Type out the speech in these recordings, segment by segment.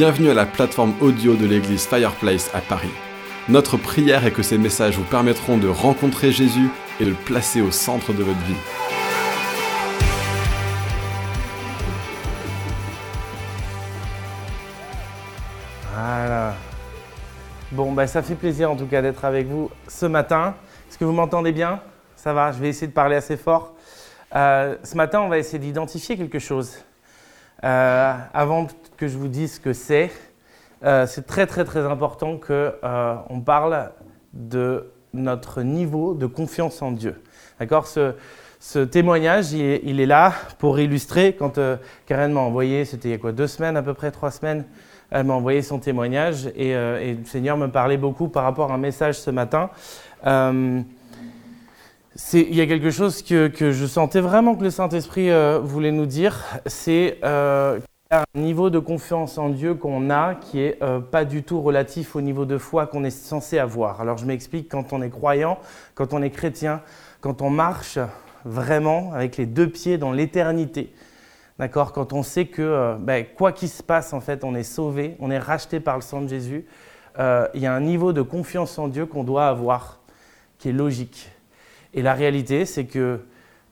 Bienvenue à la plateforme audio de l'église Fireplace à Paris. Notre prière est que ces messages vous permettront de rencontrer Jésus et de le placer au centre de votre vie. Voilà. Bon, bah, ça fait plaisir en tout cas d'être avec vous ce matin. Est-ce que vous m'entendez bien? Ça va, je vais essayer de parler assez fort. Euh, ce matin, on va essayer d'identifier quelque chose. Euh, avant que je vous dise ce que c'est, euh, c'est très très très important qu'on parle de notre niveau de confiance en Dieu. D'accord? Ce, témoignage, il est, là pour illustrer. Quand Karen m'a envoyé, c'était il y a quoi, deux semaines à peu près, trois semaines, elle m'a envoyé son témoignage et, et, le Seigneur me parlait beaucoup par rapport à un message ce matin il y a quelque chose que, je sentais vraiment que le Saint-Esprit euh, voulait nous dire, c'est euh, un niveau de confiance en Dieu qu'on a qui est euh, pas du tout relatif au niveau de foi qu'on est censé avoir. Alors je m'explique, quand on est croyant, quand on est chrétien, quand on marche vraiment avec les deux pieds dans l'éternité, d'accord, quand on sait que ben, quoi qu'il se passe, en fait, on est sauvé, on est racheté par le sang de Jésus, il y a un niveau de confiance en Dieu qu'on doit avoir qui est logique et la réalité, c'est que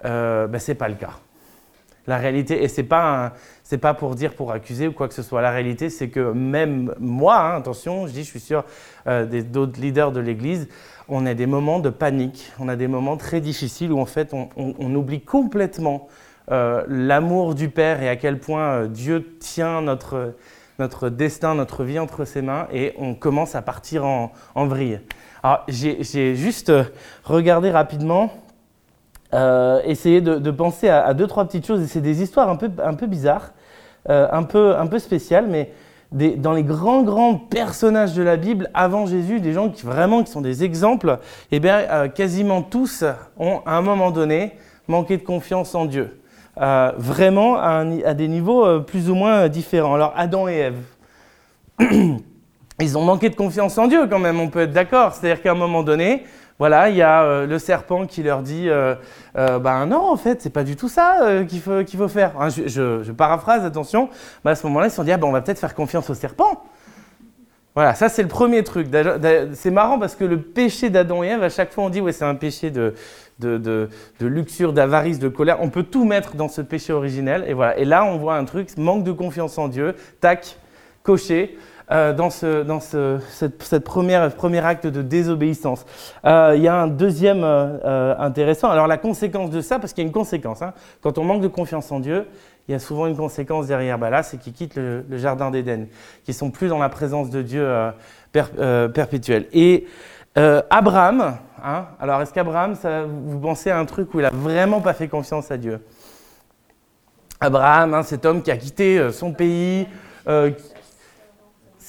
euh, ben, ce n'est pas le cas. La réalité, et ce n'est pas, pas pour dire, pour accuser ou quoi que ce soit. La réalité, c'est que même moi, hein, attention, je dis, je suis sûr euh, d'autres leaders de l'Église, on a des moments de panique, on a des moments très difficiles où en fait on, oublie complètement euh, l'amour du Père et à quel point euh, Dieu tient notre, notre destin, notre vie entre ses mains et on commence à partir en, vrille. Alors, j'ai juste regardé rapidement, euh, essayé de, penser à, deux, trois petites choses, et c'est des histoires un peu, un peu bizarres, un, peu, un peu spéciales, mais dans les grands, grands personnages de la Bible avant Jésus, des gens qui vraiment qui sont des exemples, eh bien, quasiment tous ont, à un moment donné, manqué de confiance en Dieu. vraiment à, des niveaux plus ou moins différents. Alors, Adam et Ève. ils ont manqué de confiance en Dieu quand même, on peut être d'accord. C'est-à-dire qu'à un moment donné, voilà, il y a euh, le serpent qui leur dit euh, euh, ben non, en fait, c'est pas du tout ça qu'il faut, faut faire. Hein, je, paraphrase, attention. à ce moment-là, ils se sont dit ah, ben, on va peut-être faire confiance au serpent. Voilà, ça c'est le premier truc. C'est marrant parce que le péché d'Adam et Ève, à chaque fois on dit ouais, c'est un péché de, de, de, de luxure, d'avarice, de colère. On peut tout mettre dans ce péché originel. Et voilà. Et là, on voit un truc, manque de confiance en Dieu. Tac, coché. Euh, dans, ce, cette, cette, première, premier acte de désobéissance. Euh, il y a un deuxième euh, intéressant. Alors la conséquence de ça, parce qu'il y a une conséquence, hein. quand on manque de confiance en Dieu, il y a souvent une conséquence derrière. Bah là, c'est qu'ils quittent le, jardin d'Éden, qu'ils sont plus dans la présence de Dieu perpétuelle. Et Abraham, hein, alors est-ce qu'Abraham, vous pensez à un truc où il a vraiment pas fait confiance à Dieu? Abraham, hein, cet homme qui a quitté son pays,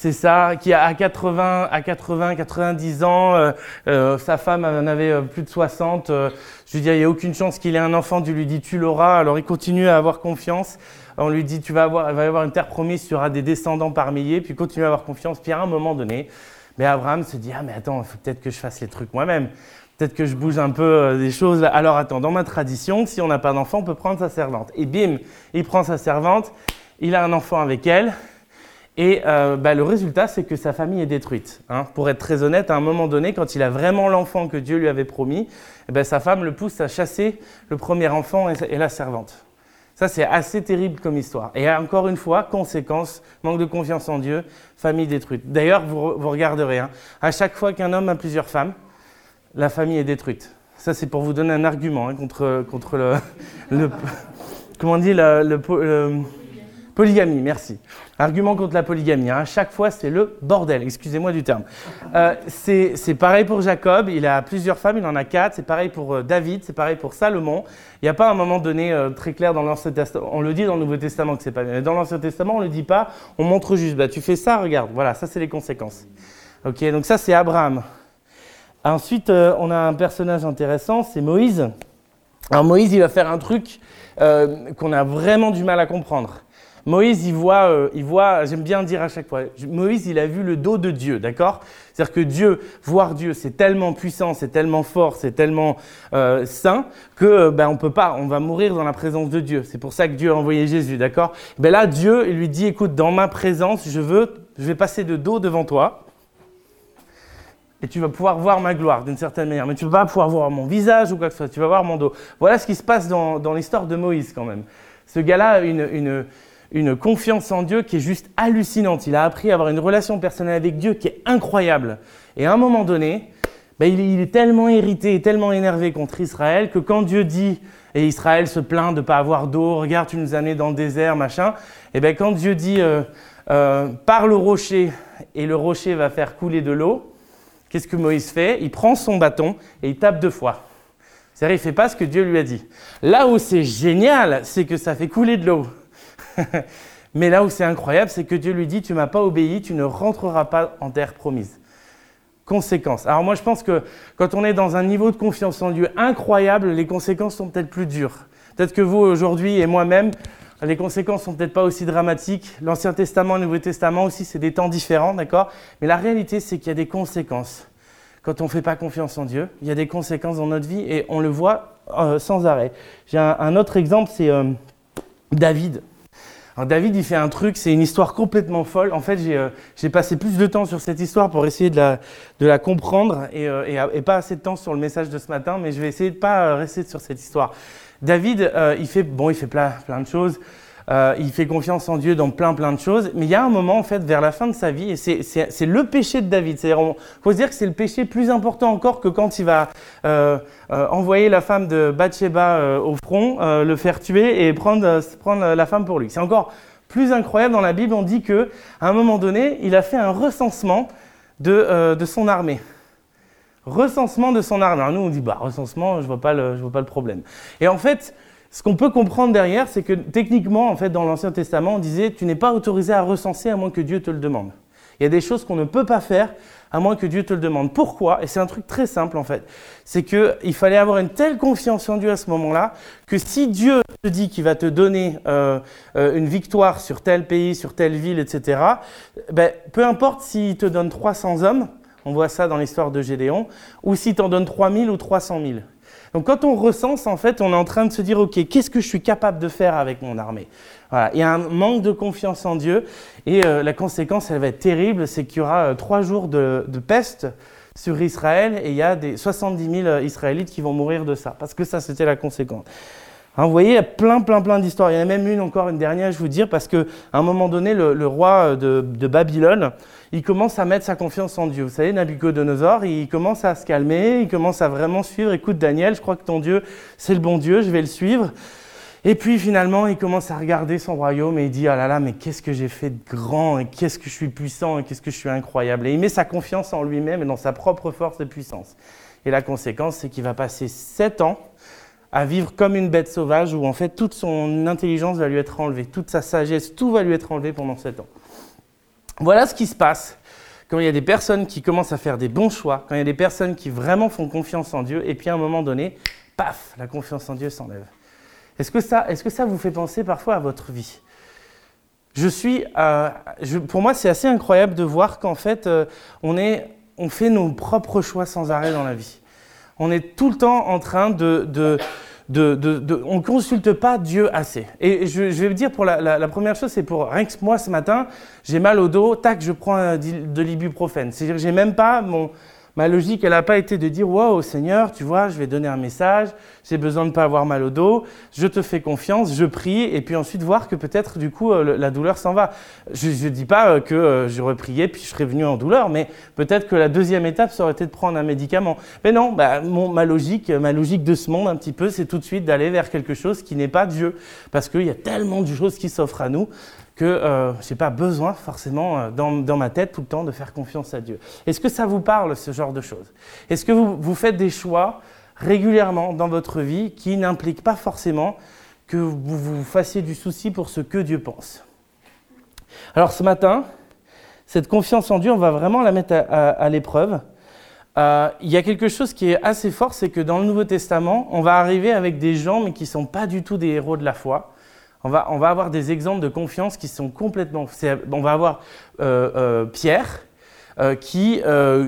c'est ça, qui à 80, à 80, 90 ans, euh, euh, sa femme en avait euh, plus de 60. je lui dis, il n'y a aucune chance qu'il ait un enfant. Tu lui dis, tu l'auras. Alors il continue à avoir confiance. On lui dit, tu vas avoir, va y avoir une terre promise, tu auras des descendants par milliers. Puis continue à avoir confiance. Puis à un moment donné, mais Abraham se dit, ah mais attends, faut peut-être que je fasse les trucs moi-même. Peut-être que je bouge un peu des choses. Alors attends, dans ma tradition, si on n'a pas d'enfant, on peut prendre sa servante. Et bim, il prend sa servante, il a un enfant avec elle. Et euh, bah, le résultat, c'est que sa famille est détruite. Hein. Pour être très honnête, à un moment donné, quand il a vraiment l'enfant que Dieu lui avait promis, eh ben, sa femme le pousse à chasser le premier enfant et, la servante. Ça, c'est assez terrible comme histoire. Et encore une fois, conséquence, manque de confiance en Dieu, famille détruite. D'ailleurs, vous, regarderez, hein, à chaque fois qu'un homme a plusieurs femmes, la famille est détruite. Ça, c'est pour vous donner un argument hein, contre, contre le, Comment on dit le Polygamie, merci. Argument contre la polygamie. À hein. chaque fois, c'est le bordel, excusez-moi du terme. Euh, c'est pareil pour Jacob, il a plusieurs femmes, il en a quatre. C'est pareil pour euh, David, c'est pareil pour Salomon. Il n'y a pas un moment donné euh, très clair dans l'Ancien Testament. On le dit dans le Nouveau Testament que c'est pas bien. Mais dans l'Ancien Testament, on ne le dit pas. On montre juste, bah, tu fais ça, regarde. Voilà, ça, c'est les conséquences. Ok, donc ça, c'est Abraham. Ensuite, on a un personnage intéressant, c'est Moïse. Alors Moïse, il va faire un truc qu'on a vraiment du mal à comprendre. Moïse, il voit, euh, il voit j'aime bien dire à chaque fois, Moïse, il a vu le dos de Dieu, d'accord? C'est-à-dire que Dieu, voir Dieu, c'est tellement puissant, c'est tellement fort, c'est tellement euh, saint que ben, on peut pas, on va mourir dans la présence de Dieu. C'est pour ça que Dieu a envoyé Jésus, d'accord? Ben là, Dieu, il lui dit, écoute, dans ma présence, je veux, je vais passer de dos devant toi et tu vas pouvoir voir ma gloire d'une certaine manière. Mais tu vas pas pouvoir voir mon visage ou quoi que ce soit, tu vas voir mon dos. Voilà ce qui se passe dans, l'histoire de Moïse quand même. Ce gars-là une, confiance en Dieu qui est juste hallucinante. Il a appris à avoir une relation personnelle avec Dieu qui est incroyable. Et à un moment donné, ben, il, est tellement irrité et tellement énervé contre Israël que quand Dieu dit, et Israël se plaint de ne pas avoir d'eau, regarde, tu nous as dans le désert, machin, et bien quand Dieu dit, euh, euh, par le rocher, et le rocher va faire couler de l'eau, Qu'est-ce que Moïse fait? Il prend son bâton et il tape deux fois. C'est-à-dire, il ne fait pas ce que Dieu lui a dit. Là où c'est génial, c'est que ça fait couler de l'eau. Mais là où c'est incroyable, c'est que Dieu lui dit, tu m'as pas obéi, tu ne rentreras pas en terre promise. Conséquences. Alors moi, je pense que quand on est dans un niveau de confiance en Dieu incroyable, les conséquences sont peut-être plus dures. Peut-être que vous, aujourd'hui, et moi-même, les conséquences sont peut-être pas aussi dramatiques. L'Ancien Testament le Nouveau Testament aussi, c'est des temps différents, d'accord? Mais la réalité, c'est qu'il y a des conséquences. Quand on ne fait pas confiance en Dieu, il y a des conséquences dans notre vie et on le voit euh, sans arrêt. J'ai un, autre exemple, c'est euh, David. David, il fait un truc, c'est une histoire complètement folle. En fait, j'ai euh, passé plus de temps sur cette histoire pour essayer de la, comprendre et, et, pas assez de temps sur le message de ce matin, mais je vais essayer de pas rester sur cette histoire. David, euh, il fait, bon, il fait plein de choses. Euh, il fait confiance en Dieu dans plein plein de choses, mais il y a un moment en fait vers la fin de sa vie, et c'est le péché de David. C'est-à-dire, faut se dire que c'est le péché plus important encore que quand il va euh, envoyer la femme de Bathsheba au front, le faire tuer et prendre, prendre la femme pour lui. C'est encore plus incroyable dans la Bible. On dit que à un moment donné, il a fait un recensement de, de son armée recensement de son arme. Alors nous, on dit, bah, recensement, je vois vois pas le problème. Et en fait, ce qu'on peut comprendre derrière, c'est que techniquement, en fait, dans l'Ancien Testament, on disait, tu n'es pas autorisé à recenser à moins que Dieu te le demande. Il y a des choses qu'on ne peut pas faire à moins que Dieu te le demande. Pourquoi? Et c'est un truc très simple en fait. C'est qu'il fallait avoir une telle confiance en Dieu à ce moment-là que si Dieu te dit qu'il va te donner euh, euh, une victoire sur tel pays, sur telle ville, etc., ben, peu importe s'il te donne 300 hommes, on voit ça dans l'histoire de Gédéon. Ou si tu en donnes 3000 ou 300 000. Donc quand on recense, en fait, on est en train de se dire, OK, qu'est-ce que je suis capable de faire avec mon armée? Voilà. Il y a un manque de confiance en Dieu. Et euh, la conséquence, elle va être terrible, c'est qu'il y aura euh, trois jours de, peste sur Israël et il y a des 70 000 euh, Israélites qui vont mourir de ça. Parce que ça, c'était la conséquence. Hein, vous voyez, il y a plein, plein, plein d'histoires. Il y en a même une encore, une dernière, je vous dire, parce qu'à un moment donné, le, roi de, Babylone, il commence à mettre sa confiance en Dieu. Vous savez, Nabucodonosor, il commence à se calmer, il commence à vraiment suivre. Écoute, Daniel, je crois que ton Dieu, c'est le bon Dieu, je vais le suivre. Et puis finalement, il commence à regarder son royaume et il dit Ah là là, mais qu'est-ce que j'ai fait de grand, et qu'est-ce que je suis puissant, et qu'est-ce que je suis incroyable? Et il met sa confiance en lui-même et dans sa propre force et puissance. Et la conséquence, c'est qu'il va passer sept ans à vivre comme une bête sauvage où en fait toute son intelligence va lui être enlevée, toute sa sagesse, tout va lui être enlevé pendant sept ans. Voilà ce qui se passe quand il y a des personnes qui commencent à faire des bons choix, quand il y a des personnes qui vraiment font confiance en Dieu, et puis à un moment donné, paf, la confiance en Dieu s'enlève. Est-ce que, ça, vous fait penser parfois à votre vie? Je suis, euh, Pour moi, c'est assez incroyable de voir qu'en fait, euh, on, fait nos propres choix sans arrêt dans la vie on est tout le temps en train de, de, on ne consulte pas Dieu assez. Et je, vais vous dire, pour la, première chose, c'est pour rien que moi ce matin, j'ai mal au dos, tac, je prends de l'ibuprofène. C'est-à-dire que j'ai même pas mon, Ma logique, elle n'a pas été de dire Wow, Seigneur, tu vois, je vais donner un message, j'ai besoin de ne pas avoir mal au dos, je te fais confiance, je prie, et puis ensuite voir que peut-être du coup euh, la douleur s'en va. Je ne dis pas euh, que euh, j'aurais prié puis je serais venu en douleur, mais peut-être que la deuxième étape, ça aurait été de prendre un médicament. Mais non, bah, ma logique, ma logique de ce monde un petit peu, c'est tout de suite d'aller vers quelque chose qui n'est pas Dieu, parce qu'il y a tellement de choses qui s'offrent à nous que euh, je n'ai pas besoin forcément euh, dans, ma tête tout le temps de faire confiance à Dieu. Est-ce que ça vous parle, ce genre de choses? Est-ce que vous, vous, faites des choix régulièrement dans votre vie qui n'impliquent pas forcément que vous vous fassiez du souci pour ce que Dieu pense? Alors ce matin, cette confiance en Dieu, on va vraiment la mettre à, l'épreuve. Euh, il y a quelque chose qui est assez fort, c'est que dans le Nouveau Testament, on va arriver avec des gens mais qui ne sont pas du tout des héros de la foi On va, va avoir des exemples de confiance qui sont complètement... On va avoir Pierre, qui,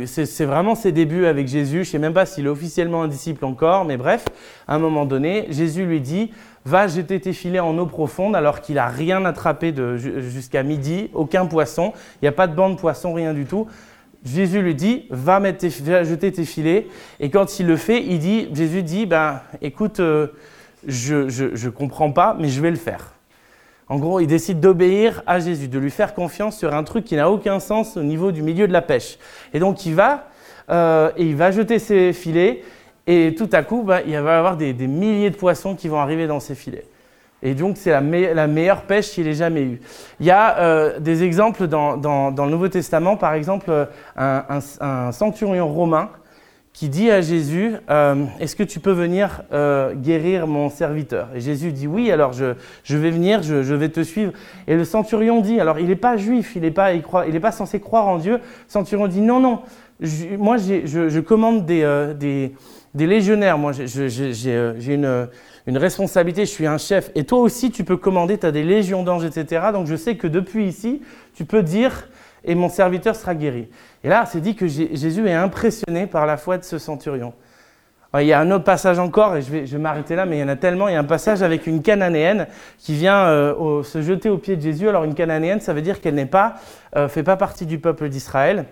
c'est vraiment ses débuts avec Jésus. Je ne sais même pas s'il est officiellement un disciple encore, mais bref, à un moment donné, Jésus lui dit Va jeter tes filets en eau profonde alors qu'il n'a rien attrapé jusqu'à midi, aucun poisson, il n'y a pas de banc de poisson, rien du tout. Jésus lui dit, va, mettre jeter tes filets. Et quand il le fait, il dit, Jésus dit, ben, écoute, euh, je ne comprends pas, mais je vais le faire. En gros, il décide d'obéir à Jésus, de lui faire confiance sur un truc qui n'a aucun sens au niveau du milieu de la pêche. Et donc il va, euh, et il va jeter ses filets, et tout à coup, bah, il va y avoir des, milliers de poissons qui vont arriver dans ces filets. Et donc, c'est la, meilleure pêche qu'il ait jamais eue. Il y a euh, des exemples dans, le Nouveau Testament, par exemple, euh, un, centurion romain qui dit à Jésus, euh, est-ce que tu peux venir guérir mon serviteur? Et Jésus dit, oui, alors je, vais venir, je, vais te suivre. Et le centurion dit, alors il n'est pas juif, il n'est pas, pas censé croire en Dieu. Le centurion dit, non, non, moi je, commande des des légionnaires. Moi, j'ai euh, une, responsabilité, je suis un chef. Et toi aussi, tu peux commander, tu as des légions d'anges, etc. Donc je sais que depuis ici, tu peux dire, et mon serviteur sera guéri. Et là, c'est dit que Jésus est impressionné par la foi de ce centurion. Il y a un autre passage encore, et je vais, m'arrêter là, mais il y en a tellement. Il y a un passage avec une cananéenne qui vient euh, se jeter aux pieds de Jésus. Alors une cananéenne, ça veut dire qu'elle n'est pas, euh, fait pas partie du peuple d'Israël.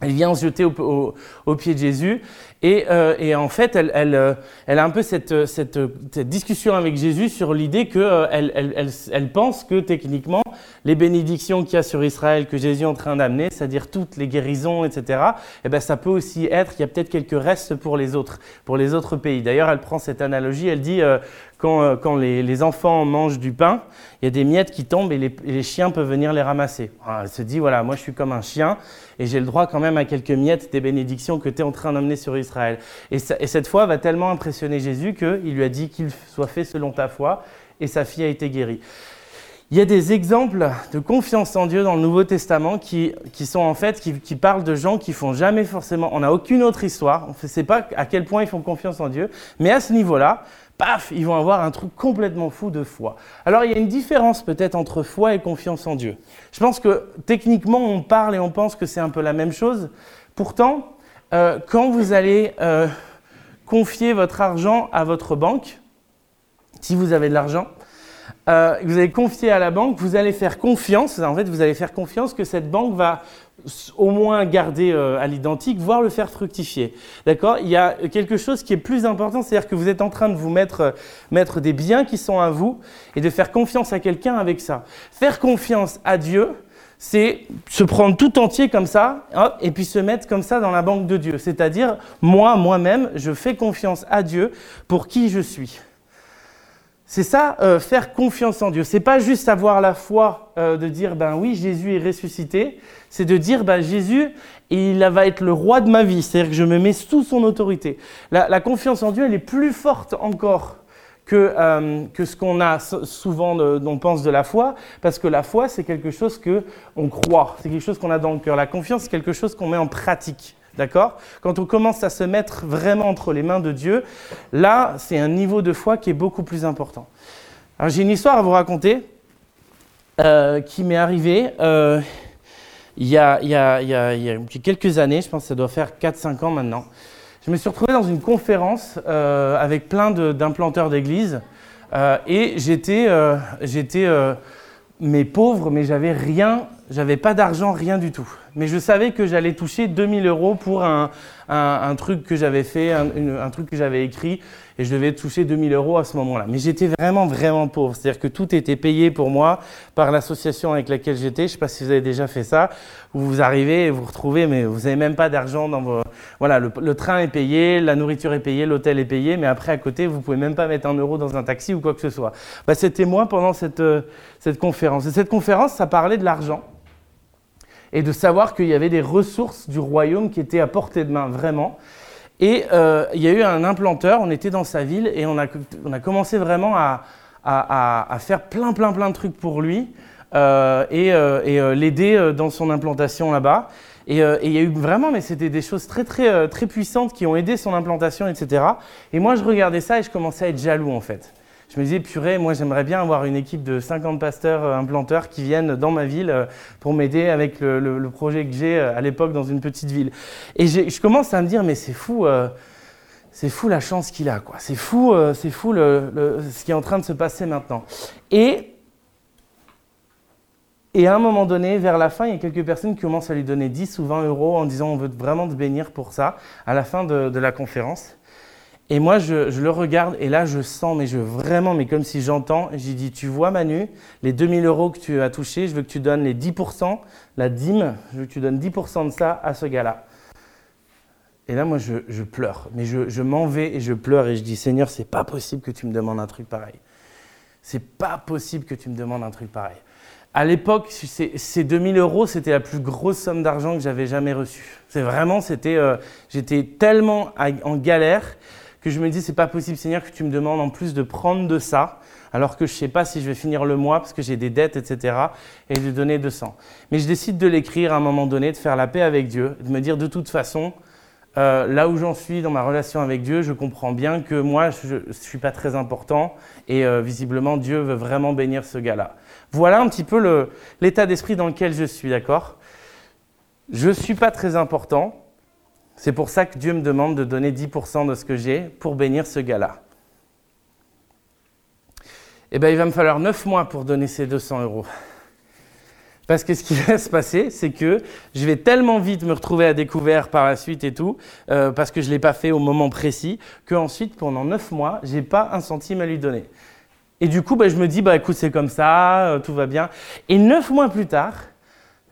Elle vient se jeter au, pied de Jésus et, euh, en fait, elle, euh, elle, a un peu cette, cette, discussion avec Jésus sur l'idée qu'elle elle, elle, pense que techniquement, les bénédictions qu'il y a sur Israël que Jésus est en train d'amener, c'est-à-dire toutes les guérisons, etc., eh ben, ça peut aussi être qu'il y a peut-être quelques restes pour les autres, pour les autres pays. D'ailleurs, elle prend cette analogie, elle dit euh, quand, quand les, enfants mangent du pain, il y a des miettes qui tombent et les, chiens peuvent venir les ramasser. elle se dit, voilà, moi je suis comme un chien et j'ai le droit quand même à quelques miettes des bénédictions que tu es en train d'amener sur Israël. Et, cette foi va tellement impressionner Jésus qu'il lui a dit qu'il soit fait selon ta foi et sa fille a été guérie. Il y a des exemples de confiance en Dieu dans le Nouveau Testament qui, sont en fait, qui, parlent de gens qui font jamais forcément, on n'a aucune autre histoire, on ne sait pas à quel point ils font confiance en Dieu, mais à ce niveau-là, paf, ils vont avoir un truc complètement fou de foi. Alors il y a une différence peut-être entre foi et confiance en Dieu. Je pense que techniquement on parle et on pense que c'est un peu la même chose. Pourtant, euh, quand vous allez euh, confier votre argent à votre banque, si vous avez de l'argent, euh, vous allez confier à la banque, vous allez faire confiance, en fait vous allez faire confiance que cette banque va au moins garder euh, à l'identique, voire le faire fructifier. D'accord? Il y a quelque chose qui est plus important, c'est-à-dire que vous êtes en train de vous mettre, euh, mettre des biens qui sont à vous et de faire confiance à quelqu'un avec ça. Faire confiance à Dieu, c'est se prendre tout entier comme ça, et puis se mettre comme ça dans la banque de Dieu. C'est-à-dire, moi, moi-même, je fais confiance à Dieu pour qui je suis. C'est ça, euh, faire confiance en Dieu. C'est pas juste avoir la foi euh, de dire, ben oui, Jésus est ressuscité. C'est de dire, ben Jésus, il va être le roi de ma vie. C'est-à-dire que je me mets sous son autorité. La, confiance en Dieu, elle est plus forte encore que, euh, que ce qu'on a souvent, on pense de la foi, parce que la foi, c'est quelque chose que on croit. C'est quelque chose qu'on a dans le cœur. La confiance, c'est quelque chose qu'on met en pratique. D'accord? Quand on commence à se mettre vraiment entre les mains de Dieu, là, c'est un niveau de foi qui est beaucoup plus important. Alors, j'ai une histoire à vous raconter euh, qui m'est arrivée euh, il, y a, quelques années, je pense que ça doit faire 4-5 ans maintenant. Je me suis retrouvé dans une conférence euh, avec plein d'implanteurs d'églises et j'étais, j'étais mais pauvre, mais j'avais rien, j'avais pas d'argent, rien du tout mais je savais que j'allais toucher 2000 euros pour un, truc que j'avais fait, un, truc que j'avais écrit, et je devais toucher 2000 euros à ce moment-là. Mais j'étais vraiment, vraiment pauvre. C'est-à-dire que tout était payé pour moi par l'association avec laquelle j'étais. Je ne sais pas si vous avez déjà fait ça, où vous arrivez et vous retrouvez, mais vous n'avez même pas d'argent dans vos... Voilà, le, train est payé, la nourriture est payée, l'hôtel est payé, mais après, à côté, vous pouvez même pas mettre un euro dans un taxi ou quoi que ce soit. Bah, C'était moi pendant cette, euh, cette conférence. Et cette conférence, ça parlait de l'argent et de savoir qu'il y avait des ressources du royaume qui étaient à portée de main, vraiment. Et euh, il y a eu un implanteur, on était dans sa ville et on a, commencé vraiment à, faire plein, plein, plein de trucs pour lui euh, et, euh, et l'aider dans son implantation là-bas. Et, il y a eu vraiment, mais c'était des choses très, très, très puissantes qui ont aidé son implantation, etc. Et moi, je regardais ça et je commençais à être jaloux, en fait. Je me disais, purée, moi j'aimerais bien avoir une équipe de 50 pasteurs euh, implanteurs qui viennent dans ma ville euh, pour m'aider avec le, projet que j'ai à l'époque dans une petite ville. Et je commence à me dire, mais c'est fou. c'est fou la chance qu'il a, quoi. C'est fou, c'est fou ce qui est en train de se passer maintenant. Et et à un moment donné, vers la fin, il y a quelques personnes qui commencent à lui donner 10 ou 20 euros en disant on veut vraiment te bénir pour ça, à la fin de, la conférence. Et moi, je, le regarde et là, je sens, mais je vraiment, mais comme si j'entends, j'ai dit, tu vois Manu, les 2000 euros que tu as touchés, je veux que tu donnes les 10%, la dîme, je veux que tu donnes 10% de ça à ce gars-là. Et là, moi, je, pleure, mais je, m'en vais et je pleure et je dis, Seigneur, c'est pas possible que tu me demandes un truc pareil. C'est pas possible que tu me demandes un truc pareil. À l'époque, ces 2000 euros, c'était la plus grosse somme d'argent que j'avais jamais reçue. C'est vraiment, c'était, euh, j'étais tellement en galère que je me dis, c'est pas possible, Seigneur, que tu me demandes en plus de prendre de ça, alors que je sais pas si je vais finir le mois parce que j'ai des dettes, etc., et de donner 200. Mais je décide de l'écrire à un moment donné, de faire la paix avec Dieu, de me dire, de toute façon, euh, là où j'en suis dans ma relation avec Dieu, je comprends bien que moi, je ne suis pas très important et euh, visiblement, Dieu veut vraiment bénir ce gars-là. Voilà un petit peu l'état d'esprit dans lequel je suis, d'accord? Je ne suis pas très important. C'est pour ça que Dieu me demande de donner 10% de ce que j'ai pour bénir ce gars-là. Eh bien, il va me falloir 9 mois pour donner ces 200 euros. Parce que ce qui va se passer, c'est que je vais tellement vite me retrouver à découvert par la suite et tout, euh, parce que je ne l'ai pas fait au moment précis, qu'ensuite, pendant 9 mois, je n'ai pas un centime à lui donner. Et du coup, bah, je me dis, bah, écoute, c'est comme ça, euh, tout va bien. Et neuf mois plus tard,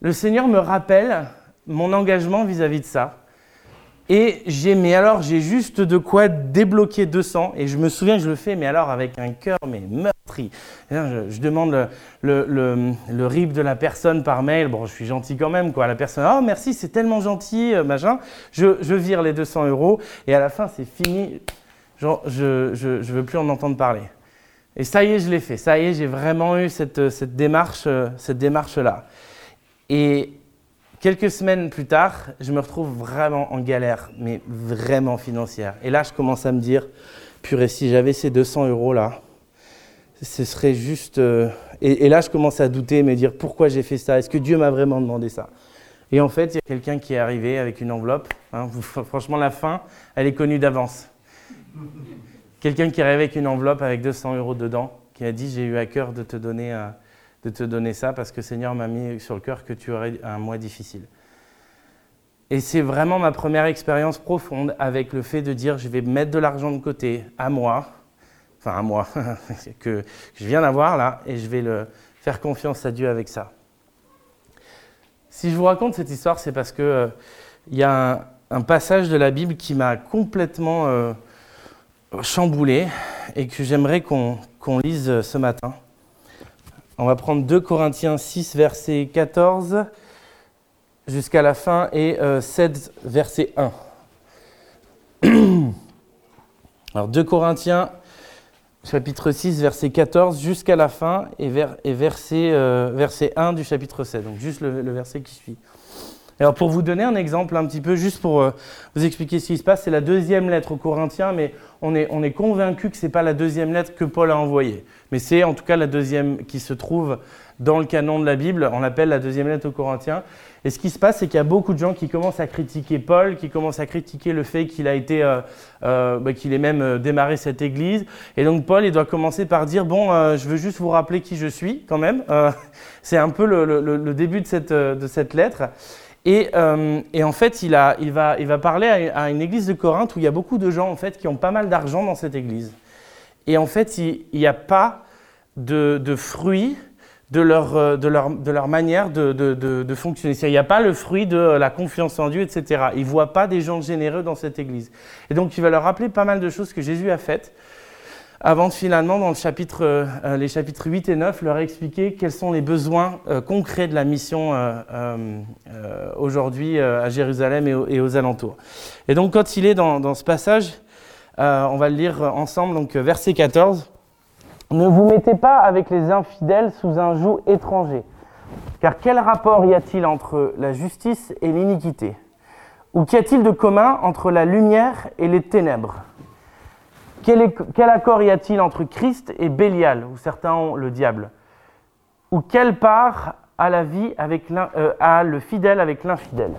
le Seigneur me rappelle mon engagement vis-à-vis de ça. Et j'ai, mais alors, j'ai juste de quoi débloquer 200. Et je me souviens que je le fais, mais alors avec un cœur, mais meurtri. Je, demande le, le, RIP de la personne par mail. Bon, je suis gentil quand même, quoi. La personne, oh merci, c'est tellement gentil, euh, machin. Je, je, vire les 200 euros. Et à la fin, c'est fini. Genre, je ne veux plus en entendre parler. Et ça y est, je l'ai fait. Ça y est, j'ai vraiment eu cette, cette démarche, euh, cette démarche-là. Et quelques semaines plus tard, je me retrouve vraiment en galère, mais vraiment financière. Et là, je commence à me dire, purée, si j'avais ces 200 euros-là, ce serait juste... Euh, et, là, je commence à douter, me dire, pourquoi j'ai fait ça? Est-ce que Dieu m'a vraiment demandé ça? Et en fait, il y a quelqu'un qui est arrivé avec une enveloppe. Hein. franchement, la fin, elle est connue d'avance. Quelqu'un qui rêvait avec une enveloppe avec 200 euros dedans, qui a dit J'ai eu à cœur de te, donner, euh, de te donner ça parce que Seigneur m'a mis sur le cœur que tu aurais un mois difficile. Et c'est vraiment ma première expérience profonde avec le fait de dire Je vais mettre de l'argent de côté à moi, enfin à moi, que, je viens d'avoir là, et je vais le, faire confiance à Dieu avec ça. Si je vous raconte cette histoire, c'est parce qu'il euh, y a un, passage de la Bible qui m'a complètement. Euh, chamboulé et que j'aimerais qu'on lise ce matin. On va prendre 2 Corinthiens 6, verset 14 jusqu'à la fin et 7, euh, verset 1. Alors 2 Corinthiens chapitre 6, verset 14 jusqu'à la fin et, verset, euh, verset 1 du chapitre 7, donc juste le verset qui suit. Alors pour vous donner un exemple un petit peu, juste pour euh, vous expliquer ce qui se passe, c'est la deuxième lettre aux Corinthiens, mais on est, on est convaincu que ce n'est pas la deuxième lettre que Paul a envoyée. Mais c'est en tout cas la deuxième qui se trouve dans le canon de la Bible, on l'appelle la deuxième lettre aux Corinthiens. Et ce qui se passe, c'est qu'il y a beaucoup de gens qui commencent à critiquer Paul, qui commencent à critiquer le fait qu'il a été, euh, euh, bah, qu'il ait même démarré cette église. Et donc Paul, il doit commencer par dire bon, je veux juste vous rappeler qui je suis quand même. c'est un peu le, début de cette lettre. Euh, et, en fait, il, va, parler à, une église de Corinthe où il y a beaucoup de gens en fait, qui ont pas mal d'argent dans cette église. Et en fait, il n'y a pas de, fruit de leur, euh, manière de, fonctionner. Il n'y a pas le fruit de la confiance en Dieu, etc. Ils ne voient pas des gens généreux dans cette église. Et donc, il va leur rappeler pas mal de choses que Jésus a faites avant de finalement, dans le chapitre, euh, euh, les chapitres 8 et 9, leur expliquer quels sont les besoins euh, concrets de la mission aujourd'hui à Jérusalem et, aux alentours. Et donc, quand il est dans, ce passage, on va le lire ensemble, donc verset 14. Ne vous mettez pas avec les infidèles sous un joug étranger, car quel rapport y a-t-il entre la justice et l'iniquité? Ou qu'y a-t-il de commun entre la lumière et les ténèbres? Quel, accord y a-t-il entre Christ et Bélial, ou certains ont le diable? Ou quelle part a la vie avec euh, a le fidèle avec l'infidèle?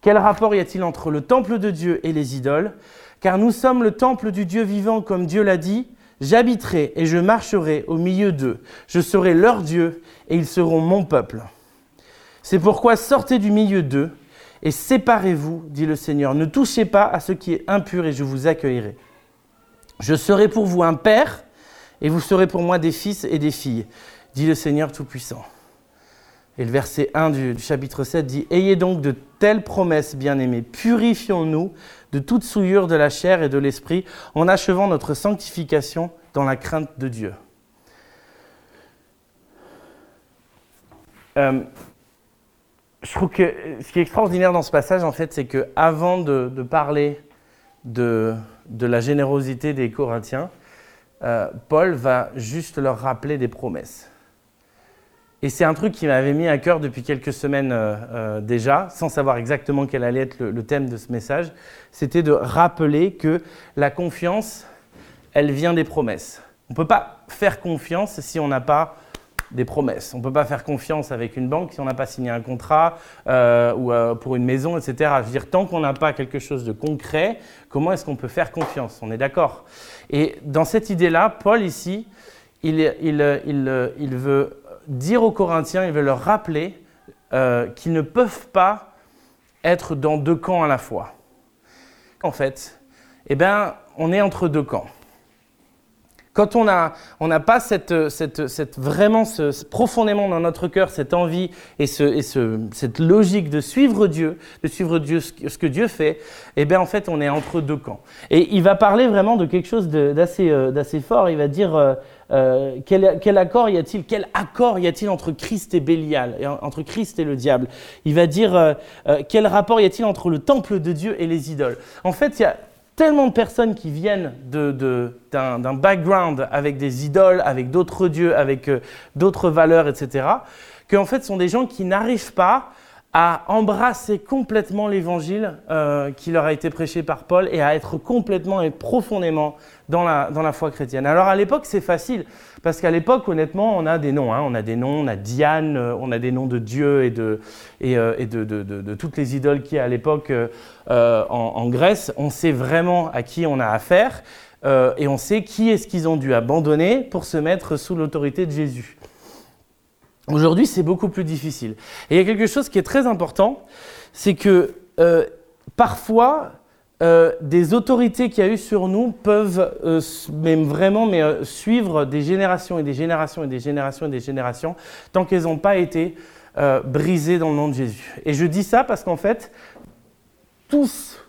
Quel rapport y a-t-il entre le temple de Dieu et les idoles? Car nous sommes le temple du Dieu vivant, comme Dieu l'a dit. J'habiterai et je marcherai au milieu d'eux. Je serai leur Dieu et ils seront mon peuple. C'est pourquoi sortez du milieu d'eux et séparez-vous, dit le Seigneur. Ne touchez pas à ce qui est impur et je vous accueillerai. Je serai pour vous un père et vous serez pour moi des fils et des filles, dit le Seigneur Tout-Puissant. Et le verset 1 du, chapitre 7 dit Ayez donc de telles promesses, bien-aimés, purifions-nous de toute souillure de la chair et de l'esprit, en achevant notre sanctification dans la crainte de Dieu. Euh, je trouve que ce qui est extraordinaire dans ce passage, en fait, c'est que avant de, parler de, la générosité des Corinthiens, euh, Paul va juste leur rappeler des promesses. Et c'est un truc qui m'avait mis à cœur depuis quelques semaines euh, euh, déjà, sans savoir exactement quel allait être le, le thème de ce message. C'était de rappeler que la confiance, elle vient des promesses. On ne peut pas faire confiance si on n'a pas des promesses. On ne peut pas faire confiance avec une banque si on n'a pas signé un contrat euh, ou euh, pour une maison, etc. Je dire, tant qu'on n'a pas quelque chose de concret, comment est-ce qu'on peut faire confiance? On est d'accord. Et dans cette idée-là, Paul ici, il, veut dire aux Corinthiens, il veut leur rappeler euh, qu'ils ne peuvent pas être dans deux camps à la fois. En fait, eh ben, on est entre deux camps. Quand on n'a pas cette, vraiment profondément dans notre cœur cette envie et, ce, et ce, cette logique de suivre Dieu, de suivre Dieu, ce, que Dieu fait, eh bien en fait on est entre deux camps. Et il va parler vraiment de quelque chose d'assez euh, fort. Il va dire euh, euh, quel, quel, accord y a-t-il Quel accord y a-t-il entre Christ et Bélial, entre Christ et le diable? Il va dire quel rapport y a-t-il entre le temple de Dieu et les idoles? En fait, il y a tellement de personnes qui viennent d'un background avec des idoles, avec d'autres dieux, avec euh, d'autres valeurs, etc., qu'en fait, sont des gens qui n'arrivent pas à embrasser complètement l'évangile euh, qui leur a été prêché par Paul et à être complètement et profondément dans la, dans la foi chrétienne. Alors à l'époque, c'est facile, parce qu'à l'époque, honnêtement, on a des noms. Hein, on a des noms, on a Diane, euh, on a des noms de Dieu et euh, de, toutes les idoles qu'il y a à l'époque en, en, Grèce. On sait vraiment à qui on a affaire et on sait qui est-ce qu'ils ont dû abandonner pour se mettre sous l'autorité de Jésus. Aujourd'hui, c'est beaucoup plus difficile. Et il y a quelque chose qui est très important, c'est que euh, parfois, euh, des autorités qu'il y a eu sur nous peuvent euh, même vraiment mais, suivre des générations et des générations et des générations et des générations tant qu'elles n'ont pas été brisées dans le nom de Jésus. Et je dis ça parce qu'en fait, tous,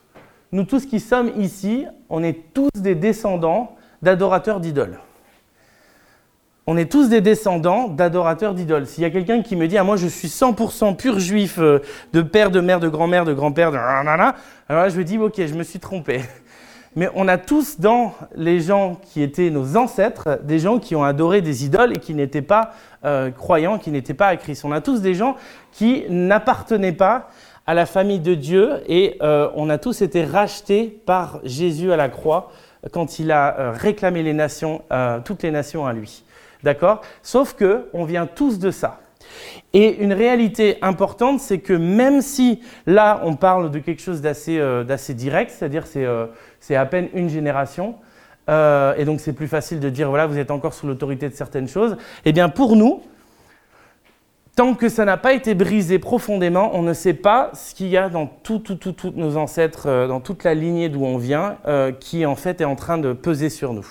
nous tous qui sommes ici, on est tous des descendants d'adorateurs d'idoles on est tous des descendants d'adorateurs d'idoles. S'il y a quelqu'un qui me dit, ah, moi je suis 100% pur juif, euh, de père, de mère, de grand-mère, de grand-père, de alors là je me dis, ok, je me suis trompé. Mais on a tous dans les gens qui étaient nos ancêtres, des gens qui ont adoré des idoles et qui n'étaient pas euh, croyants, qui n'étaient pas à Christ. On a tous des gens qui n'appartenaient pas à la famille de Dieu et euh, on a tous été rachetés par Jésus à la croix quand il a réclamé les nations, toutes les nations à lui. D'accord? Sauf que on vient tous de ça. Et une réalité importante, c'est que même si là, on parle de quelque chose d'assez euh, direct, c'est-à-dire c'est euh, c'est à peine une génération, euh, et donc c'est plus facile de dire, voilà, vous êtes encore sous l'autorité de certaines choses, eh bien pour nous, tant que ça n'a pas été brisé profondément, on ne sait pas ce qu'il y a dans tous nos ancêtres, dans toute la lignée d'où on vient, qui en fait est en train de peser sur nous.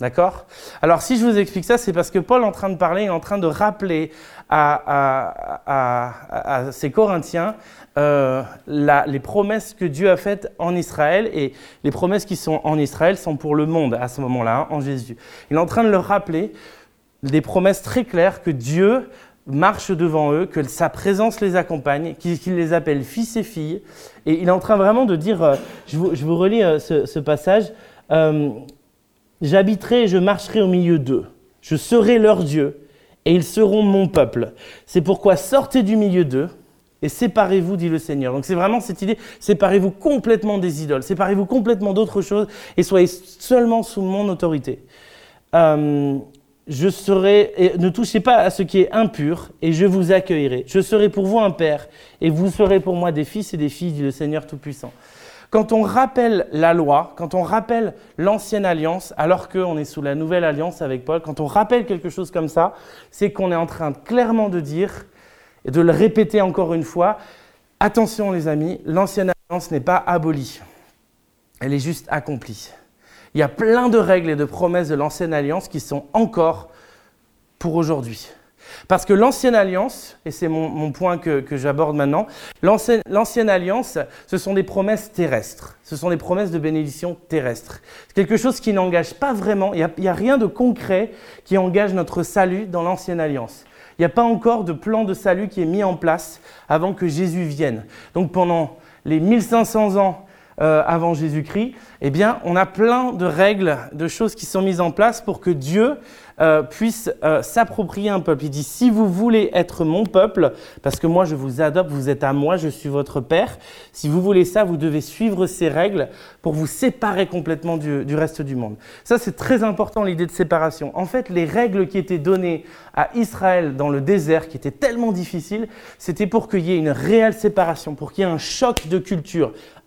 D'accord? Alors si je vous explique ça, c'est parce que Paul est en train de parler, est en train de rappeler à, ses Corinthiens euh, les promesses que Dieu a faites en Israël. Et les promesses qui sont en Israël sont pour le monde à ce moment-là, hein, en Jésus. Il est en train de leur rappeler des promesses très claires que Dieu marche devant eux, que sa présence les accompagne, qu'il les appelle fils et filles. Et il est en train vraiment de dire, euh, je, vous, relis euh, ce, passage, J'habiterai et je marcherai au milieu d'eux. Je serai leur Dieu et ils seront mon peuple. C'est pourquoi sortez du milieu d'eux et séparez-vous, dit le Seigneur. Donc c'est vraiment cette idée, séparez-vous complètement des idoles, séparez-vous complètement d'autres choses et soyez seulement sous mon autorité. Euh, je serai, et ne touchez pas à ce qui est impur, et je vous accueillerai. Je serai pour vous un père, et vous serez pour moi des fils et des filles, dit le Seigneur Tout-Puissant. Quand on rappelle la loi, quand on rappelle l'ancienne alliance, alors qu'on est sous la nouvelle alliance avec Paul, quand on rappelle quelque chose comme ça, c'est qu'on est en train clairement de dire, et de le répéter encore une fois, attention les amis, l'ancienne alliance n'est pas abolie, elle est juste accomplie. Il y a plein de règles et de promesses de l'ancienne alliance qui sont encore pour aujourd'hui. Parce que l'ancienne alliance, et c'est mon, point que, j'aborde maintenant, l'ancienne alliance, ce sont des promesses terrestres, ce sont des promesses de bénédiction terrestre. C'est quelque chose qui n'engage pas vraiment, il n'y a, rien de concret qui engage notre salut dans l'ancienne alliance. Il n'y a pas encore de plan de salut qui est mis en place avant que Jésus vienne. Donc pendant les 1500 ans euh, avant Jésus-Christ, eh bien, on a plein de règles, de choses qui sont mises en place pour que Dieu euh, puisse euh, s'approprier un peuple. Il dit, si vous voulez être mon peuple, parce que moi je vous adopte, vous êtes à moi, je suis votre père, si vous voulez ça, vous devez suivre ces règles pour vous séparer complètement du, du reste du monde. Ça, c'est très important, l'idée de séparation. En fait, les règles qui étaient données à Israël dans le désert, qui étaient tellement difficiles, c'était pour qu'il y ait une réelle séparation, pour qu'il y ait un choc de culture,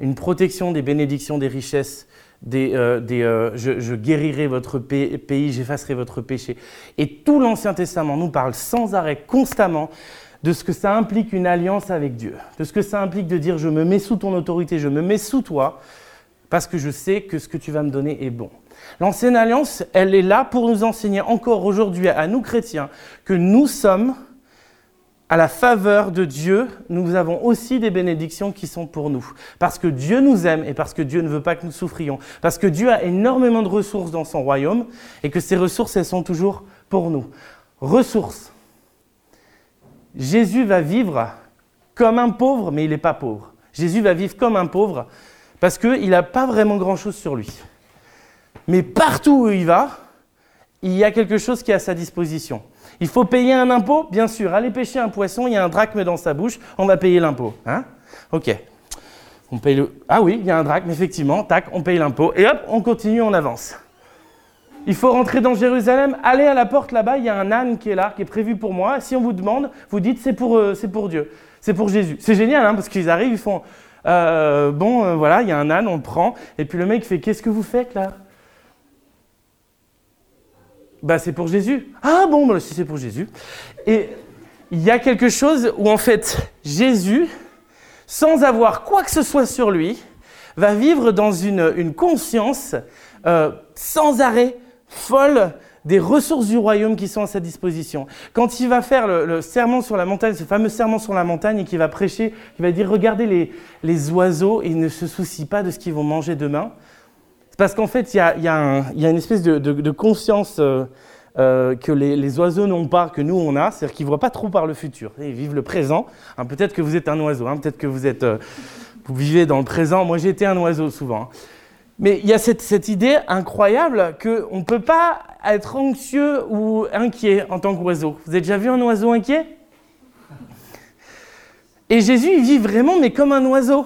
une protection des bénédictions, des richesses des, euh, euh, je, guérirai votre pays, j'effacerai votre péché. Et tout l'Ancien Testament nous parle sans arrêt, constamment, de ce que ça implique une alliance avec Dieu, de ce que ça implique de dire je me mets sous ton autorité, je me mets sous toi, parce que je sais que ce que tu vas me donner est bon. L'ancienne alliance, elle est là pour nous enseigner encore aujourd'hui à nous chrétiens que nous sommes à la faveur de Dieu, nous avons aussi des bénédictions qui sont pour nous. Parce que Dieu nous aime et parce que Dieu ne veut pas que nous souffrions. Parce que Dieu a énormément de ressources dans son royaume et que ces ressources, elles sont toujours pour nous. Ressources. Jésus va vivre comme un pauvre, mais il n'est pas pauvre. Jésus va vivre comme un pauvre parce qu'il n'a pas vraiment grand-chose sur lui. Mais partout où il va, il y a quelque chose qui est à sa disposition. Il faut payer un impôt Bien sûr. Aller pêcher un poisson, il y a un drachme dans sa bouche, on va payer l'impôt. Hein ok. On paye le... Ah oui, il y a un drachme, effectivement. Tac, on paye l'impôt. Et hop, on continue, on avance. Il faut rentrer dans Jérusalem. Allez à la porte là-bas, il y a un âne qui est là, qui est prévu pour moi. Si on vous demande, vous dites c'est pour, euh, c'est pour Dieu, c'est pour Jésus. C'est génial, hein, parce qu'ils arrivent, ils font euh, bon, euh, voilà, il y a un âne, on le prend. Et puis le mec fait qu'est-ce que vous faites là? Bah, c'est pour Jésus. Ah bon, bah, si c'est pour Jésus. Et il y a quelque chose où en fait Jésus, sans avoir quoi que ce soit sur lui, va vivre dans une, conscience euh, sans arrêt, folle, des ressources du royaume qui sont à sa disposition. Quand il va faire le, serment sur la montagne, ce fameux serment sur la montagne, et qu'il va prêcher, il va dire, regardez les, les oiseaux, et il ne se soucie pas de ce qu'ils vont manger demain. Parce qu'en fait, il y a, une espèce de, conscience euh, euh, que les, oiseaux n'ont pas, que nous on a, c'est-à-dire qu'ils ne voient pas trop par le futur. Ils vivent le présent. Hein, peut-être que vous êtes un oiseau, hein, peut-être que vous, êtes, euh, vous vivez dans le présent. Moi, j'ai été un oiseau souvent. Hein. Mais il y a cette, cette idée incroyable qu'on ne peut pas être anxieux ou inquiet en tant qu'oiseau. Vous avez déjà vu un oiseau inquiet? Et Jésus, il vit vraiment, mais comme un oiseau.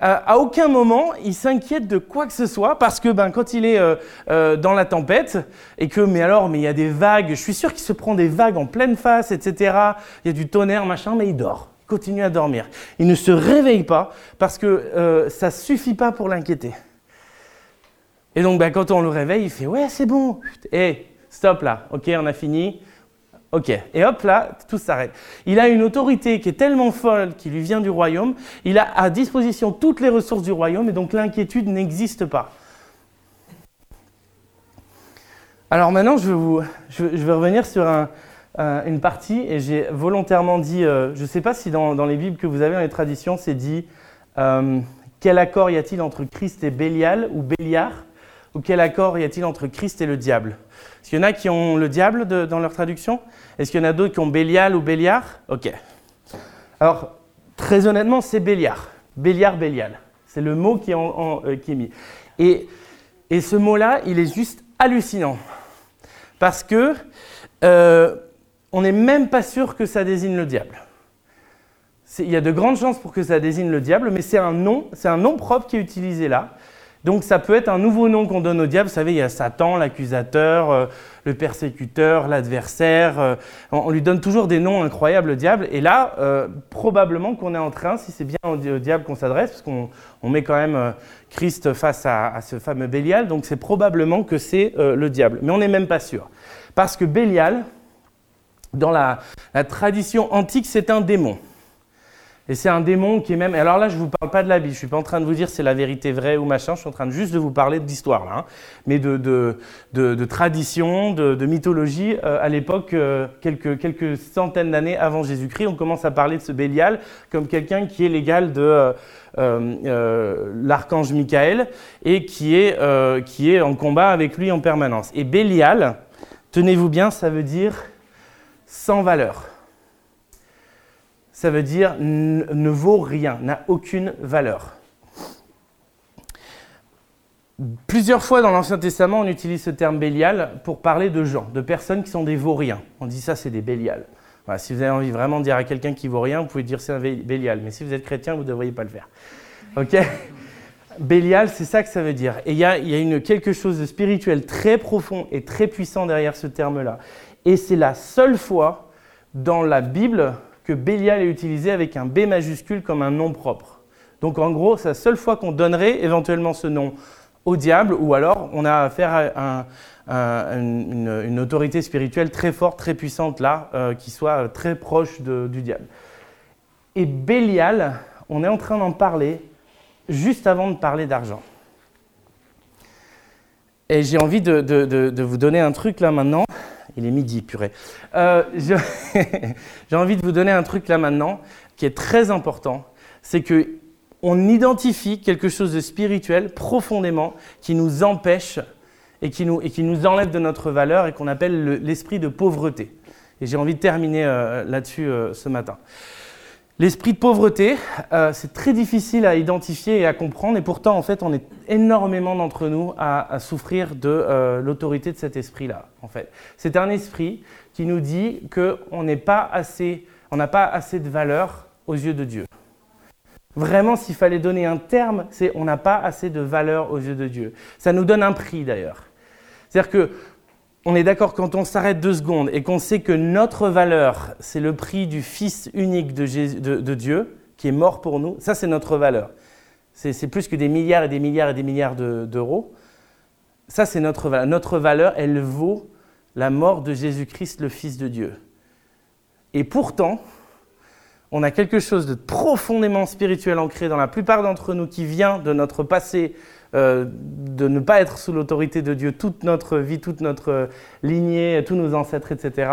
Euh, à aucun moment il s'inquiète de quoi que ce soit parce que ben, quand il est euh, euh, dans la tempête et que mais alors mais il y a des vagues, je suis sûr qu'il se prend des vagues en pleine face, etc. Il y a du tonnerre, machin, mais il dort, il continue à dormir. Il ne se réveille pas parce que ça suffit pas pour l'inquiéter. Et donc ben, quand on le réveille, il fait ouais c'est bon, hé stop là, ok on a fini, Ok, et hop là, tout s'arrête. Il a une autorité qui est tellement folle, qui lui vient du royaume, il a à disposition toutes les ressources du royaume, et donc l'inquiétude n'existe pas. Alors maintenant, je vais, revenir sur une partie, et j'ai volontairement dit, euh, je ne sais pas si dans, les Bibles que vous avez, dans les traditions, c'est dit euh, quel accord y a-t-il entre Christ et Bélial ou Béliard? Ou quel accord y a-t-il entre Christ et le diable? Est-ce qu'il y en a qui ont le diable dans leur traduction? Est-ce qu'il y en a d'autres qui ont Bélial ou Béliard? Ok. Alors, très honnêtement, c'est Béliard. Béliard, Bélial. C'est le mot qui est, euh, mis. Et, ce mot-là, il est juste hallucinant. Parce que euh, on n'est même pas sûr que ça désigne le diable. Il y a de grandes chances pour que ça désigne le diable, mais c'est un nom, c'est un nom propre qui est utilisé là. Donc ça peut être un nouveau nom qu'on donne au diable. Vous savez, il y a Satan, l'accusateur, euh, le persécuteur, l'adversaire. Euh, on, lui donne toujours des noms incroyables, le diable. Et là, euh, probablement qu'on est en train, si c'est bien au, diable qu'on s'adresse, parce qu'on met quand même Christ face à, ce fameux Bélial, donc c'est probablement que c'est le diable. Mais on n'est même pas sûr. Parce que Bélial, dans la tradition antique, c'est un démon. Et c'est un démon qui est même. Alors là, je ne vous parle pas de la Bible. Je ne suis pas en train de vous dire c'est la vérité vraie ou machin. Je suis en train de juste de vous parler d'histoire hein. mais de, de, de, tradition, de, mythologie. Euh, à l'époque, euh, quelques, quelques centaines d'années avant Jésus-Christ, on commence à parler de ce Bélial comme quelqu'un qui est l'égal de euh, l'archange Michael et qui est, qui est en combat avec lui en permanence. Et Bélial, tenez-vous bien, ça veut dire sans valeur ça veut dire ne vaut rien, n'a aucune valeur. Plusieurs fois dans l'Ancien Testament, on utilise ce terme Bélial pour parler de gens, de personnes qui sont des vauriens. On dit ça, c'est des Bélial. si vous avez envie vraiment de dire à quelqu'un qui vaut rien, vous pouvez dire c'est un Bélial. Mais si vous êtes chrétien, vous ne devriez pas le faire. Ok? Bélial, c'est ça que ça veut dire. Et il y a, une, quelque chose de spirituel très profond et très puissant derrière ce terme-là. Et c'est la seule fois dans la Bible que Bélial est utilisé avec un B majuscule comme un nom propre. Donc en gros, c'est la seule fois qu'on donnerait éventuellement ce nom au diable, ou alors on a affaire à une, autorité spirituelle très forte, très puissante là, euh, qui soit très proche du diable. Et Bélial, on est en train d'en parler juste avant de parler d'argent. Et j'ai envie de, vous donner un truc là maintenant. Il est midi, purée. Euh, j'ai envie de vous donner un truc là maintenant qui est très important. C'est que on identifie quelque chose de spirituel profondément qui nous empêche et qui nous, et qui nous enlève de notre valeur et qu'on appelle l'esprit de pauvreté. Et j'ai envie de terminer euh, là-dessus euh, ce matin. L'esprit de pauvreté, euh, c'est très difficile à identifier et à comprendre, et pourtant, en fait, on est énormément d'entre nous à, souffrir de euh, l'autorité de cet esprit-là. En fait, c'est un esprit qui nous dit qu'on on n'a pas assez de valeur aux yeux de Dieu. Vraiment, s'il fallait donner un terme, c'est on n'a pas assez de valeur aux yeux de Dieu. Ça nous donne un prix d'ailleurs. C'est-à-dire que on est d'accord quand on s'arrête deux secondes et qu'on sait que notre valeur, c'est le prix du Fils unique de, Dieu, qui est mort pour nous, ça c'est notre valeur. C'est plus que des milliards et des milliards et des milliards d'euros. ça c'est notre valeur. Notre valeur, elle vaut la mort de Jésus-Christ, le Fils de Dieu. Et pourtant, on a quelque chose de profondément spirituel ancré dans la plupart d'entre nous qui vient de notre passé euh, de ne pas être sous l'autorité de Dieu toute notre vie, toute notre lignée, tous nos ancêtres, etc.,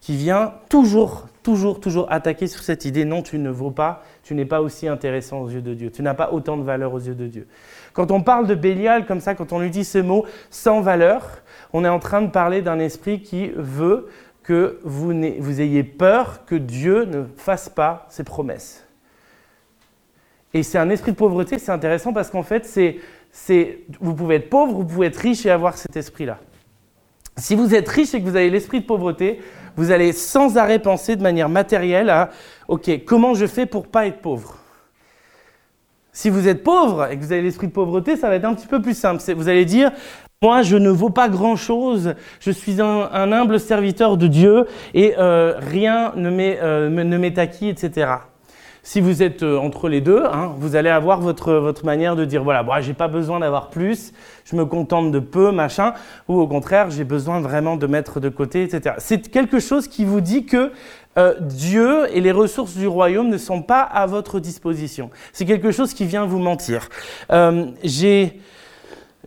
qui vient toujours, toujours, toujours attaquer sur cette idée, non, tu ne vaux pas, tu n'es pas aussi intéressant aux yeux de Dieu, tu n'as pas autant de valeur aux yeux de Dieu. Quand on parle de Bélial comme ça, quand on lui dit ce mot sans valeur, on est en train de parler d'un esprit qui veut que vous ayez peur que Dieu ne fasse pas ses promesses. Et c'est un esprit de pauvreté, c'est intéressant parce qu'en fait, vous pouvez être pauvre, vous pouvez être riche et avoir cet esprit-là. Si vous êtes riche et que vous avez l'esprit de pauvreté, vous allez sans arrêt penser de manière matérielle à OK, comment je fais pour pas être pauvre? Si vous êtes pauvre et que vous avez l'esprit de pauvreté, ça va être un petit peu plus simple. Vous allez dire moi, je ne vaux pas grand-chose, je suis un, humble serviteur de Dieu et euh, rien ne m'est euh, acquis, etc. Si vous êtes euh, entre les deux, hein, vous allez avoir votre, votre manière de dire voilà, bon, j'ai pas besoin d'avoir plus, je me contente de peu, machin, ou au contraire, j'ai besoin vraiment de mettre de côté, etc. C'est quelque chose qui vous dit que euh, Dieu et les ressources du royaume ne sont pas à votre disposition. C'est quelque chose qui vient vous mentir. Euh, j'ai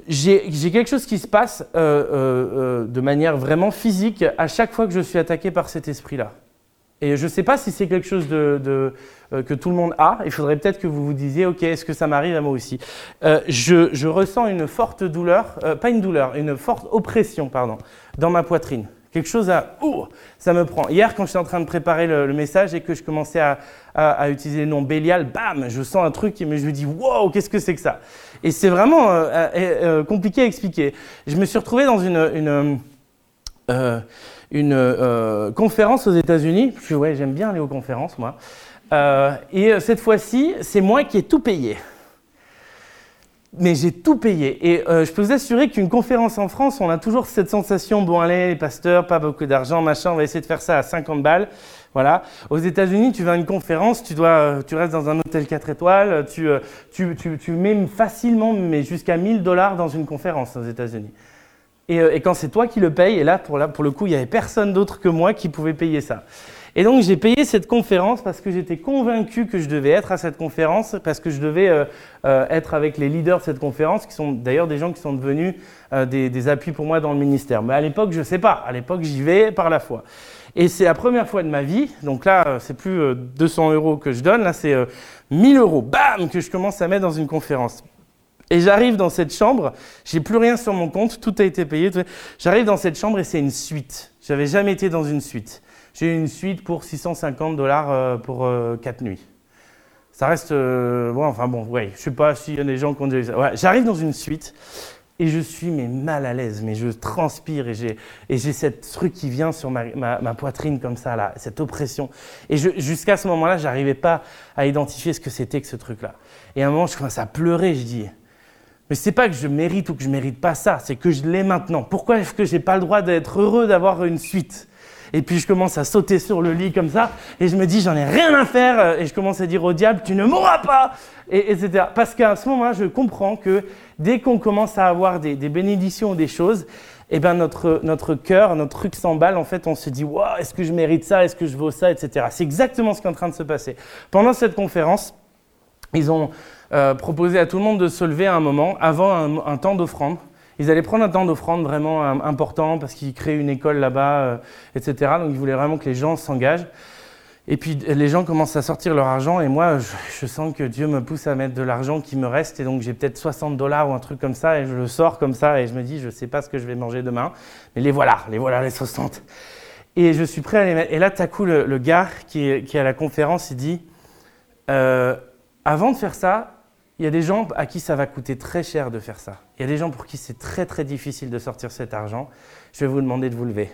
j'ai quelque chose qui se passe de manière vraiment physique à chaque fois que je suis attaqué par cet esprit-là. Et je ne sais pas si c'est quelque chose euh, que tout le monde a. Il faudrait peut-être que vous vous disiez, OK, est-ce que ça m'arrive à moi aussi? Euh, je, ressens une forte douleur, euh, pas une douleur, une forte oppression, pardon, dans ma poitrine. Quelque chose à... Ouh, ça me prend. Hier, quand j'étais en train de préparer le, message et que je commençais à, utiliser le nom Bélial, bam, je sens un truc et je me dis, wow, qu'est-ce que c'est que ça? Et c'est vraiment compliqué à expliquer. Je me suis retrouvé dans une euh, conférence aux États-Unis. Ouais, j'aime bien aller aux conférences, moi. Euh, et euh, cette fois-ci, c'est moi qui ai tout payé. Mais j'ai tout payé. Et je peux vous assurer qu'une conférence en France, on a toujours cette sensation bon, allez, les pasteurs, pas beaucoup d'argent, machin, on va essayer de faire ça à 50 balles. Voilà. Aux États-Unis, tu vas à une conférence, tu, dois, tu restes dans un hôtel 4 étoiles, tu, tu, tu, tu mets facilement mais jusqu'à 1000 dollars dans une conférence aux États-Unis. Euh, et, quand c'est toi qui le payes, et là pour, le coup, il n'y avait personne d'autre que moi qui pouvait payer ça. Et donc j'ai payé cette conférence parce que j'étais convaincu que je devais être à cette conférence, parce que je devais euh, euh, être avec les leaders de cette conférence, qui sont d'ailleurs des gens qui sont devenus des, appuis pour moi dans le ministère. Mais à l'époque, je ne sais pas. À l'époque, j'y vais par la foi. Et c'est la première fois de ma vie, donc là, c'est plus 200 euros que je donne, là, c'est 1000 euros, bam, que je commence à mettre dans une conférence. Et j'arrive dans cette chambre, j'ai plus rien sur mon compte, tout a été payé. J'arrive dans cette chambre et c'est une suite. J'avais jamais été dans une suite. J'ai eu une suite pour 650 dollars euh, pour 4 euh, nuits. Ça reste. Euh, enfin bon, ouais, je sais pas s'il y a des gens qui ont déjà. Ouais, J'arrive dans une suite et je suis mais mal à l'aise, mais je transpire et j'ai, et j'ai cette truc qui vient sur ma, ma, poitrine comme ça, là, cette oppression. Et jusqu'à ce moment-là, j'arrivais pas à identifier ce que c'était que ce truc-là. Et à un moment, je commence à pleurer, je dis mais c'est pas que je mérite ou que je mérite pas ça, c'est que je l'ai maintenant. Pourquoi est-ce que j'ai pas le droit d'être heureux d'avoir une suite? Et puis je commence à sauter sur le lit comme ça, et je me dis j'en ai rien à faire, et je commence à dire au diable tu ne mourras pas, et, etc. Parce qu'à ce moment-là, je comprends que dès qu'on commence à avoir des, bénédictions ou des choses, eh ben notre, notre cœur, notre truc s'emballe, en fait, on se dit, waouh, est-ce que je mérite ça, est-ce que je vaux ça, etc. C'est exactement ce qui est en train de se passer. Pendant cette conférence, ils ont euh, proposé à tout le monde de se lever à un moment avant un, temps d'offrande. Ils allaient prendre un temps d'offrande vraiment euh, important parce qu'ils créent une école là-bas, euh, etc. Donc ils voulaient vraiment que les gens s'engagent. Et puis les gens commencent à sortir leur argent et moi je, sens que Dieu me pousse à mettre de l'argent qui me reste et donc j'ai peut-être 60 dollars ou un truc comme ça et je le sors comme ça et je me dis je ne sais pas ce que je vais manger demain mais les voilà, les voilà les 60. Et je suis prêt à les mettre. Et là tout à coup le, gars qui qui est, à la conférence il dit avant de faire ça il y a des gens à qui ça va coûter très cher de faire ça. Il y a des gens pour qui c'est très très difficile de sortir cet argent. Je vais vous demander de vous lever.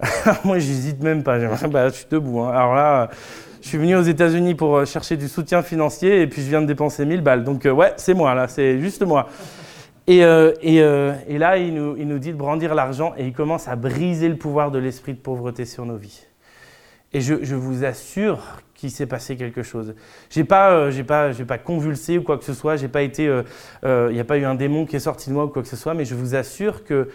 Moi, j'hésite même pas. Bah, je suis debout. Hein. Alors là, je suis venu aux États-Unis pour euh, chercher du soutien financier et puis je viens de dépenser 1000 balles. Donc, euh, ouais, c'est moi là, c'est juste moi. Et, euh, et, là, il nous, il nous dit de brandir l'argent et il commence à briser le pouvoir de l'esprit de pauvreté sur nos vies. Et je, je vous assure qu'il s'est passé quelque chose. J'ai pas, euh, pas, pas convulsé ou quoi que ce soit. Il euh, n'y euh, a pas eu un démon qui est sorti de moi ou quoi que ce soit. Mais je vous assure que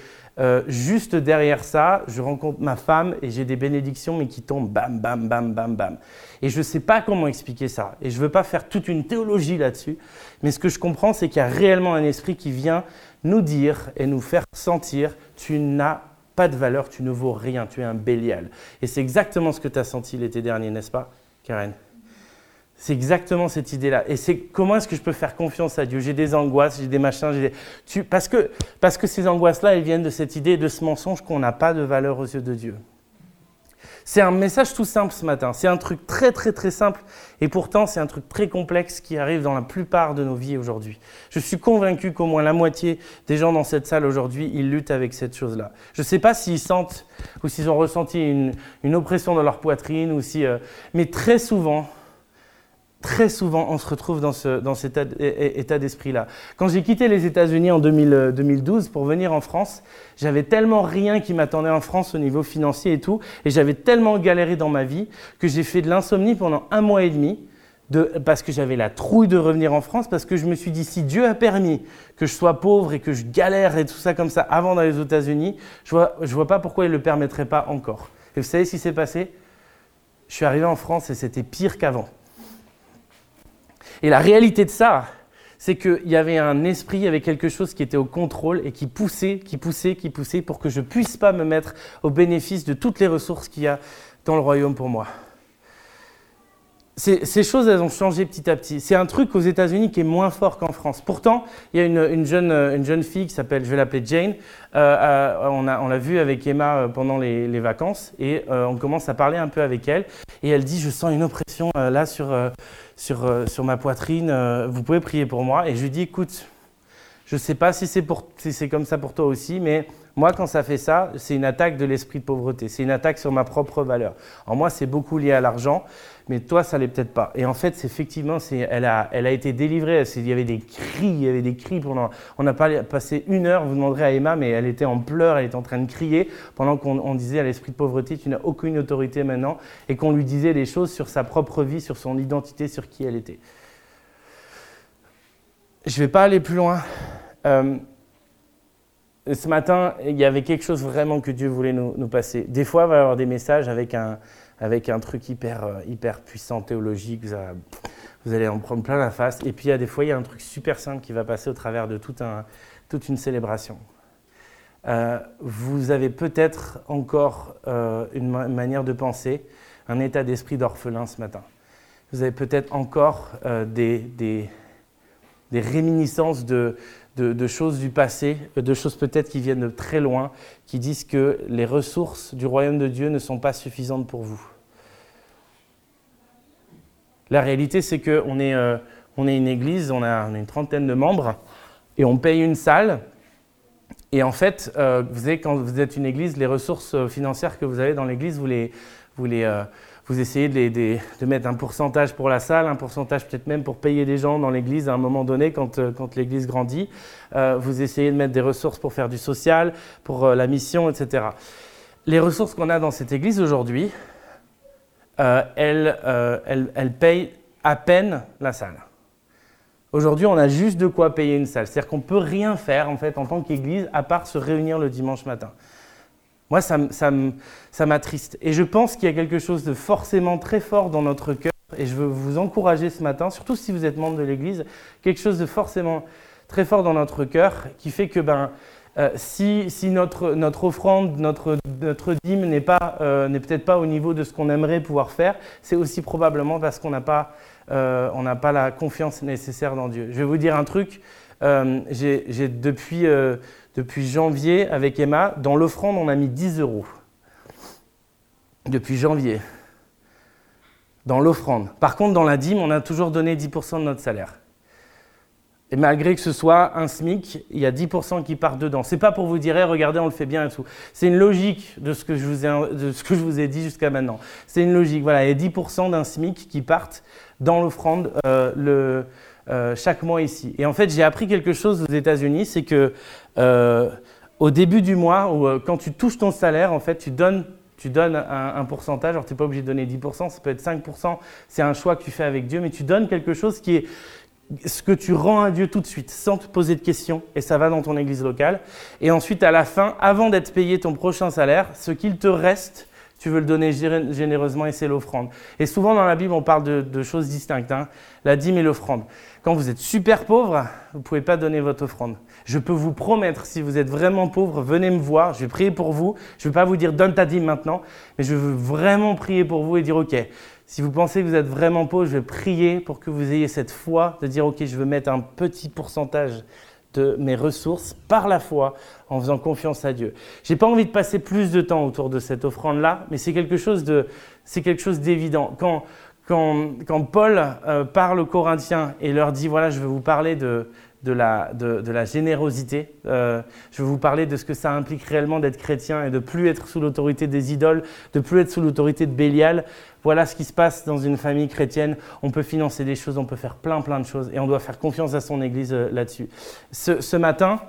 juste derrière ça, je rencontre ma femme et j'ai des bénédictions mais qui tombent bam, bam, bam, bam, bam. Et je ne sais pas comment expliquer ça. Et je ne veux pas faire toute une théologie là-dessus. Mais ce que je comprends, c'est qu'il y a réellement un esprit qui vient nous dire et nous faire sentir tu n'as pas de valeur, tu ne vaux rien, tu es un bélial. Et c'est exactement ce que tu as senti l'été dernier, n'est-ce pas, C'est exactement cette idée-là. Et c'est comment est-ce que je peux faire confiance à Dieu? J'ai des angoisses, j'ai des machins, Tu... Parce, que, parce que ces angoisses-là, elles viennent de cette idée, de ce mensonge qu'on n'a pas de valeur aux yeux de Dieu. C'est un message tout simple ce matin. C'est un truc très très très simple et pourtant c'est un truc très complexe qui arrive dans la plupart de nos vies aujourd'hui. Je suis convaincu qu'au moins la moitié des gens dans cette salle aujourd'hui, ils luttent avec cette chose-là. Je ne sais pas s'ils sentent ou s'ils ont ressenti une, oppression dans leur poitrine ou si, euh, mais très souvent, Très souvent, on se retrouve dans, ce, dans cet état d'esprit-là. Quand j'ai quitté les États-Unis en 2012 pour venir en France, j'avais tellement rien qui m'attendait en France au niveau financier et tout, et j'avais tellement galéré dans ma vie que j'ai fait de l'insomnie pendant un mois et demi, de, parce que j'avais la trouille de revenir en France, parce que je me suis dit, si Dieu a permis que je sois pauvre et que je galère et tout ça comme ça avant d'aller aux États-Unis, je vois, vois pas pourquoi il ne le permettrait pas encore. Et vous savez ce qui s'est passé? Je suis arrivé en France et c'était pire qu'avant. Et la réalité de ça, c'est qu'il y avait un esprit, il y avait quelque chose qui était au contrôle et qui poussait, qui poussait, qui poussait pour que je ne puisse pas me mettre au bénéfice de toutes les ressources qu'il y a dans le royaume pour moi. Ces, choses, elles ont changé petit à petit. C'est un truc aux États-Unis qui est moins fort qu'en France. Pourtant, il y a une, jeune, une jeune, fille qui s'appelle, je vais l'appeler Jane. Euh, euh, on, l'a vue avec Emma euh, pendant les, vacances et on commence à parler un peu avec elle. Et elle dit Je sens une oppression là sur, ma poitrine. vous pouvez prier pour moi. Et je lui dis Écoute, je ne sais pas si c'est comme ça pour toi aussi, mais moi, quand ça fait ça, c'est une attaque de l'esprit de pauvreté. C'est une attaque sur ma propre valeur. En moi, c'est beaucoup lié à l'argent, mais toi, ça l'est peut-être pas. Et en fait, effectivement, c'est, elle, a, elle a été délivrée. il y avait des cris, il y avait des cris pendant. On a passé une heure, vous demanderez à Emma, mais elle était en pleurs, elle était en train de crier pendant qu'on disait à l'esprit de pauvreté, tu n'as aucune autorité maintenant, et qu'on lui disait des choses sur sa propre vie, sur son identité, sur qui elle était. Je ne vais pas aller plus loin. Euh, ce matin, il y avait quelque chose vraiment que Dieu voulait nous, passer. Des fois, il va y avoir des messages avec un, avec un truc hyper, euh, hyper puissant théologique. Vous, allez en prendre plein la face. Et puis, il y a des fois, il y a un truc super simple qui va passer au travers de toute une célébration. Euh, vous avez peut-être encore euh, une, manière de penser, un état d'esprit d'orphelin ce matin. Vous avez peut-être encore des réminiscences de, de, choses du passé, de choses peut-être qui viennent de très loin, qui disent que les ressources du royaume de Dieu ne sont pas suffisantes pour vous. La réalité, c'est qu'on est, euh, est une église, on a, une trentaine de membres, et on paye une salle. Et en fait, euh, vous savez, quand vous êtes une église, les ressources financières que vous avez dans l'église, vous les, vous les, euh, vous essayez de, mettre un pourcentage pour la salle, un pourcentage peut-être même pour payer des gens dans l'église à un moment donné quand, euh, l'église grandit. Euh, vous essayez de mettre des ressources pour faire du social, pour euh, la mission, etc. Les ressources qu'on a dans cette église aujourd'hui, elles, payent à peine la salle. Aujourd'hui, on a juste de quoi payer une salle. C'est-à-dire qu'on ne peut rien faire en fait en tant qu'église à part se réunir le dimanche matin. Moi, ça, m'attriste. Et je pense qu'il y a quelque chose de forcément très fort dans notre cœur, et je veux vous encourager ce matin, surtout si vous êtes membre de l'Église, quelque chose de forcément très fort dans notre cœur qui fait que ben, euh, si, notre, notre, offrande, notre, notre dîme n'est euh, peut-être pas au niveau de ce qu'on aimerait pouvoir faire, c'est aussi probablement parce qu'on n'a pas, euh, pas la confiance nécessaire dans Dieu. Je vais vous dire un truc. J'ai depuis depuis janvier, avec Emma, dans l'offrande, on a mis 10 euros. Depuis janvier. Dans l'offrande. Par contre, dans la dîme, on a toujours donné 10% de notre salaire. Et malgré que ce soit un SMIC, il y a 10% qui partent dedans. C'est pas pour vous dire, regardez, on le fait bien et tout. C'est une logique de ce que je vous ai, de ce que je vous ai dit jusqu'à maintenant. C'est une logique. Voilà, il y a 10% d'un SMIC qui partent dans l'offrande euh, euh, chaque mois ici. Et en fait, j'ai appris quelque chose aux États-Unis, c'est que euh, au début du mois, euh, quand tu touches ton salaire, en fait, tu donnes, tu donnes un, pourcentage. Alors, tu n'es pas obligé de donner 10%, ça peut être 5%. C'est un choix que tu fais avec Dieu, mais tu donnes quelque chose qui est ce que tu rends à Dieu tout de suite, sans te poser de questions, et ça va dans ton église locale. Et ensuite, à la fin, avant d'être payé ton prochain salaire, ce qu'il te reste, tu veux le donner généreusement et c'est l'offrande. Et souvent dans la Bible, on parle de, choses distinctes, hein. la dîme et l'offrande. Quand vous êtes super pauvre, vous ne pouvez pas donner votre offrande. Je peux vous promettre, si vous êtes vraiment pauvre, venez me voir, je vais prier pour vous. Je ne vais pas vous dire donne ta dîme maintenant, mais je veux vraiment prier pour vous et dire ok, si vous pensez que vous êtes vraiment pauvre, je vais prier pour que vous ayez cette foi de dire ok, je veux mettre un petit pourcentage de mes ressources par la foi en faisant confiance à Dieu. J'ai pas envie de passer plus de temps autour de cette offrande-là, mais c'est quelque chose c'est quelque chose d'évident. Quand, quand, Paul euh, parle aux Corinthiens et leur dit voilà, je vais vous parler de, de la, de, la, générosité. Euh, je vais vous parler de ce que ça implique réellement d'être chrétien et de plus être sous l'autorité des idoles, de plus être sous l'autorité de Bélial. Voilà ce qui se passe dans une famille chrétienne. On peut financer des choses, on peut faire plein plein de choses et on doit faire confiance à son Église euh, là-dessus. Ce, matin,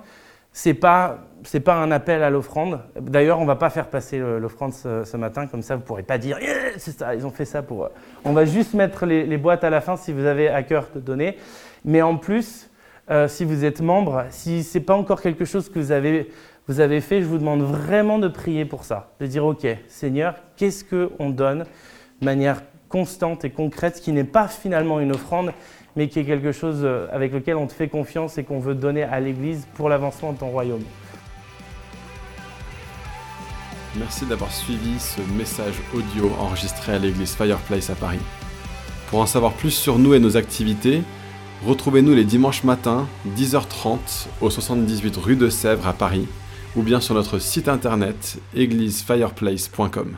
c'est pas c'est pas un appel à l'offrande. D'ailleurs, on va pas faire passer l'offrande ce, matin comme ça. Vous pourrez pas dire c'est ça, ils ont fait ça pour. On va juste mettre les, boîtes à la fin si vous avez à cœur de donner. Mais en plus, euh, si vous êtes membre, si ce n'est pas encore quelque chose que vous avez, vous avez fait, je vous demande vraiment de prier pour ça. De dire, OK, Seigneur, qu'est-ce qu'on donne de manière constante et concrète, qui n'est pas finalement une offrande, mais qui est quelque chose euh, avec lequel on te fait confiance et qu'on veut donner à l'Église pour l'avancement de ton royaume. Merci d'avoir suivi ce message audio enregistré à l'église Fireplace à Paris. Pour en savoir plus sur nous et nos activités, retrouvez-nous les dimanches matins, 10h30, au 78 rue de Sèvres à Paris, ou bien sur notre site internet églisefireplace.com.